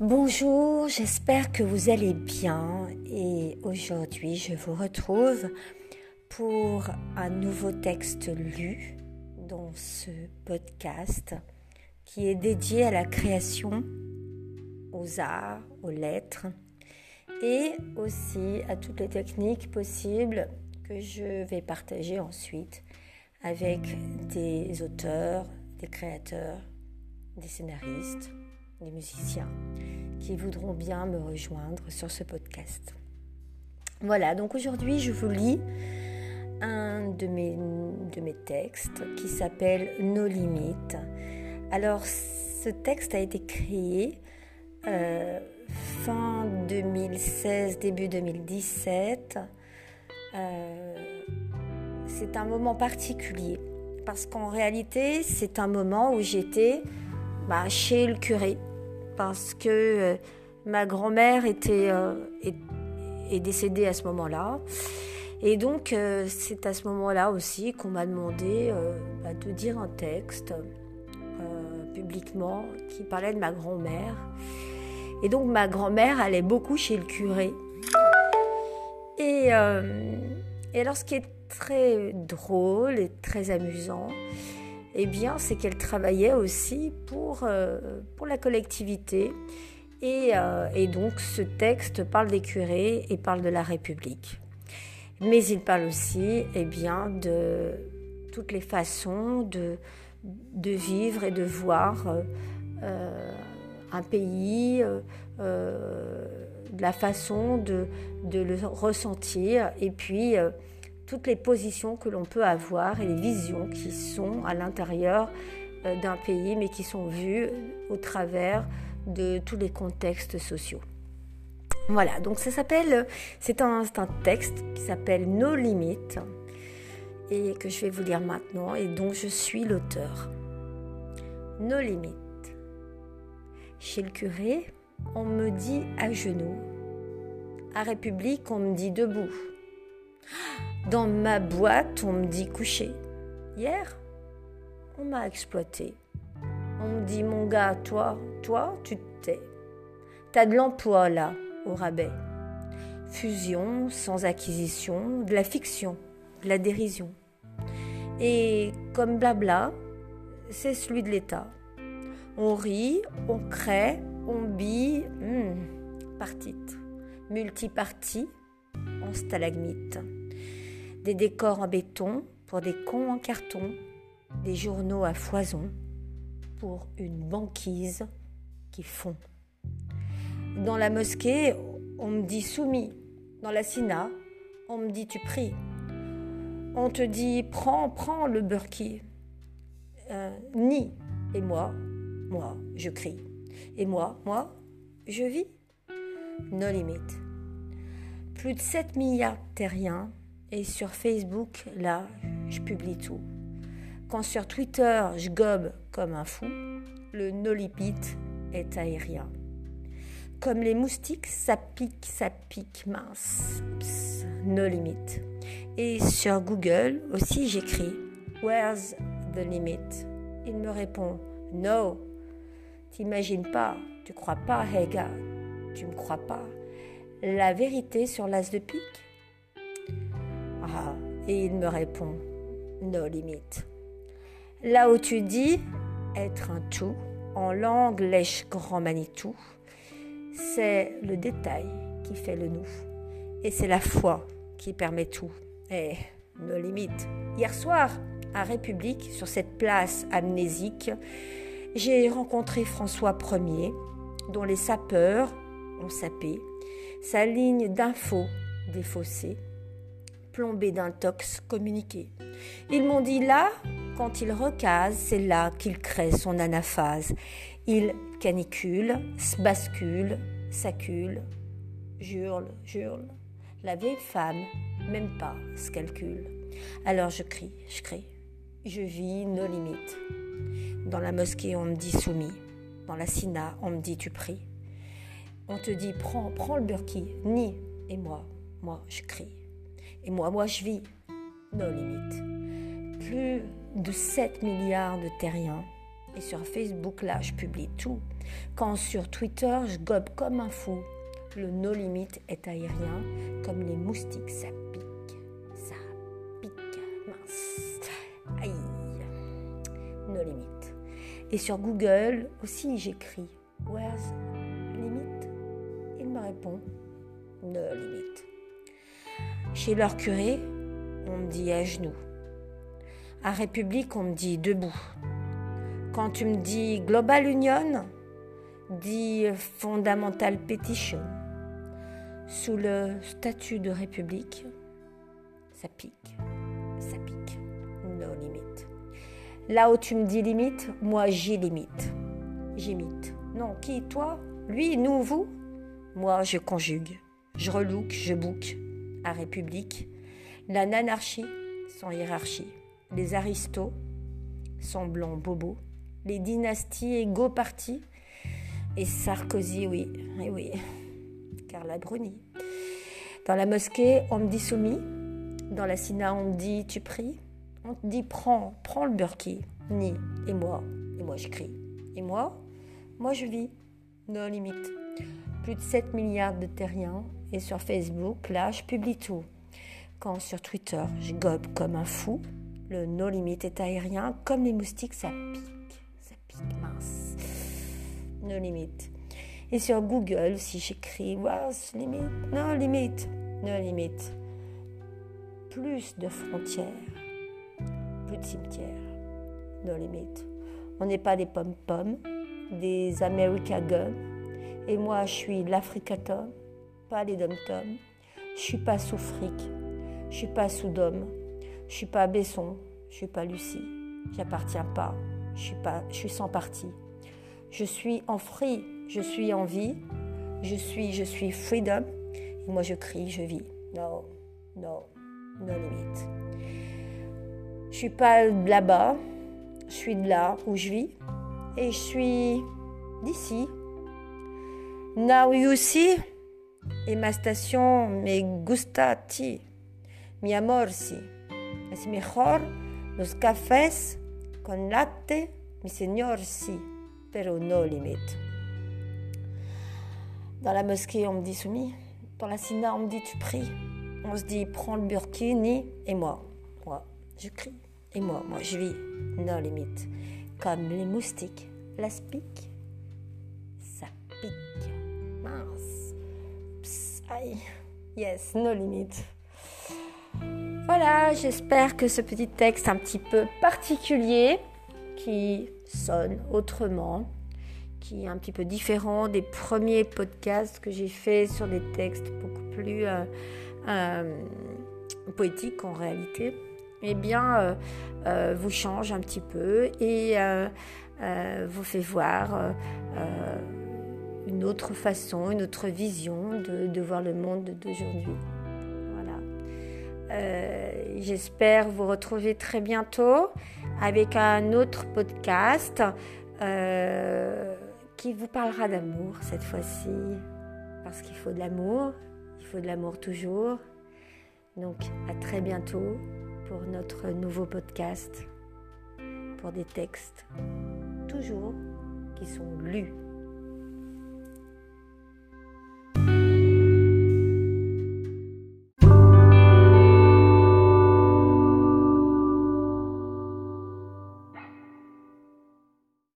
Bonjour, j'espère que vous allez bien et aujourd'hui je vous retrouve pour un nouveau texte lu dans ce podcast qui est dédié à la création, aux arts, aux lettres et aussi à toutes les techniques possibles que je vais partager ensuite avec des auteurs, des créateurs, des scénaristes des musiciens qui voudront bien me rejoindre sur ce podcast. Voilà, donc aujourd'hui je vous lis un de mes, de mes textes qui s'appelle Nos limites. Alors ce texte a été créé euh, fin 2016, début 2017. Euh, c'est un moment particulier parce qu'en réalité c'est un moment où j'étais bah, chez le curé parce que euh, ma grand-mère était euh, est, décédée à ce moment-là. Et donc euh, c'est à ce moment-là aussi qu'on m'a demandé bah, de dire un texte publiquement qui parlait de ma grand-mère. Et donc ma grand-mère allait beaucoup chez le curé. Et, et alors ce qui est très drôle et très amusant, eh bien, c'est qu'elle travaillait aussi pour, euh, pour la collectivité. Et, euh, et, donc, ce texte parle des curés et parle de la République. Mais il parle aussi eh bien, de toutes les façons de, de vivre et de voir euh, un pays, de la façon de, de, le ressentir. Et puis, toutes les positions que l'on peut avoir et les visions qui sont à l'intérieur euh, d'un pays, mais qui sont vues au travers de tous les contextes sociaux. Voilà, donc ça s'appelle, c'est un, un, texte qui s'appelle Nos limites et que je vais vous lire maintenant et dont je suis l'auteur. Nos limites. Chez le curé, on me dit à genoux. À République, on me dit debout. Dans ma boîte, on me dit coucher. Hier, on m'a exploité. On me dit mon gars, toi, toi, tu te tais. T'as de l'emploi là, au rabais. Fusion, sans acquisition, de la fiction, de la dérision. Et comme blabla, c'est celui de l'État. On rit, on crée, on bille, hmm, partite, multipartie, en stalagmite des décors en béton pour des cons en carton, des journaux à foison pour une banquise qui fond. Dans la mosquée, on me dit soumis. Dans la sina, on me dit tu pries. On te dit prends, prends le burki. Euh, ni. Et moi, moi, je crie. Et moi, moi, je vis. Nos limites. Plus de 7 milliards terriens et sur Facebook, là, je publie tout. Quand sur Twitter, je gobe comme un fou, le no-lipite est aérien. Comme les moustiques, ça pique, ça pique mince. no limit. Et sur Google aussi, j'écris Where's the limit? Il me répond No. T'imagines pas, tu crois pas, hey gars, tu me crois pas. La vérité sur l'as de pique ah, et il me répond, no limite. Là où tu dis être un tout, en langue lèche grand Manitou, c'est le détail qui fait le nous. Et c'est la foi qui permet tout. Et no limite. Hier soir, à République, sur cette place amnésique, j'ai rencontré François Ier, dont les sapeurs ont sapé sa ligne d'info défaussée plombé d'un tox communiqué. Ils m'ont dit là, quand il recase, c'est là qu'il crée son anaphase. Il canicule, se bascule, s'accule, jurle, jurle. La vieille femme, même pas, se calcule. Alors je crie, je crie. Je vis nos limites. Dans la mosquée, on me dit soumis. Dans la sina, on me dit tu pries. On te dit prends, prends le burki, ni. Et moi, moi, je crie. Et moi, moi, je vis nos limites. Plus de 7 milliards de terriens Et sur Facebook, là, je publie tout. Quand sur Twitter, je gobe comme un fou. Le no limit est aérien, comme les moustiques, ça pique. Ça pique. Mince. Aïe. No limit. Et sur Google aussi, j'écris Where's limit? Il me répond No limit. Chez leur curé, on me dit à genoux. À République, on me dit debout. Quand tu me dis Global Union, dis Fondamental Petition. Sous le statut de République, ça pique, ça pique, no limite. Là où tu me dis limite, moi j'y limite. J'imite. Non, qui Toi? Lui Nous Vous? Moi je conjugue. Je relook, je boucle. À République, la nanarchie sans hiérarchie. Les aristos sont blancs bobos les dynasties égaux partis. Et Sarkozy, oui, et oui, Carla Bruni. Dans la mosquée, on me dit soumis. Dans la sina, on me dit tu pries. On te dit prends, prends le burki. Ni. Et moi, et moi je crie. Et moi, moi je vis. No limite. Plus de 7 milliards de terriens. Et sur Facebook, là, je publie tout. Quand sur Twitter, je gobe comme un fou, le no limite est aérien, comme les moustiques, ça pique mince. No limite. Et sur Google, si j'écris was limite, no limite, no limite. Plus de frontières, plus de cimetières, no limite. On n'est pas des pom-pom, des America Gum. Et moi, je suis l'Africatom, pas les dom-tom. Je suis pas sous fric, je suis pas sous dom, je suis pas Besson, je suis pas Lucie, j'appartiens pas je suis, pas, je suis sans parti. Je suis en free, je suis en vie, je suis, je suis freedom. Et moi, je crie, je vis. Non, non, no limite. Je suis pas là-bas, je suis de là où je vis. Et je suis d'ici. Now you see. Et ma station me gusta ti. Mi amor si. Es mejor los cafés con latte, mi señor, si, pero no limite. Dans la mosquée, on me dit soumis. Dans la sina, on me dit tu pries. On se dit prends le burkini. Et moi, moi, je crie. Et moi, moi, je vis. No limite. Comme les moustiques. La Yes, no limite. Voilà, j'espère que ce petit texte un petit peu particulier, qui sonne autrement, qui est un petit peu différent des premiers podcasts que j'ai fait sur des textes beaucoup plus euh, euh, poétiques en réalité, eh bien, euh, vous change un petit peu et vous fait voir une autre façon, une autre vision de voir le monde d'aujourd'hui. Euh, j'espère vous retrouver très bientôt avec un autre podcast euh, qui vous parlera d'amour cette fois-ci. Parce qu'il faut de l'amour, il faut de l'amour toujours. Donc à très bientôt pour notre nouveau podcast, pour des textes toujours qui sont lus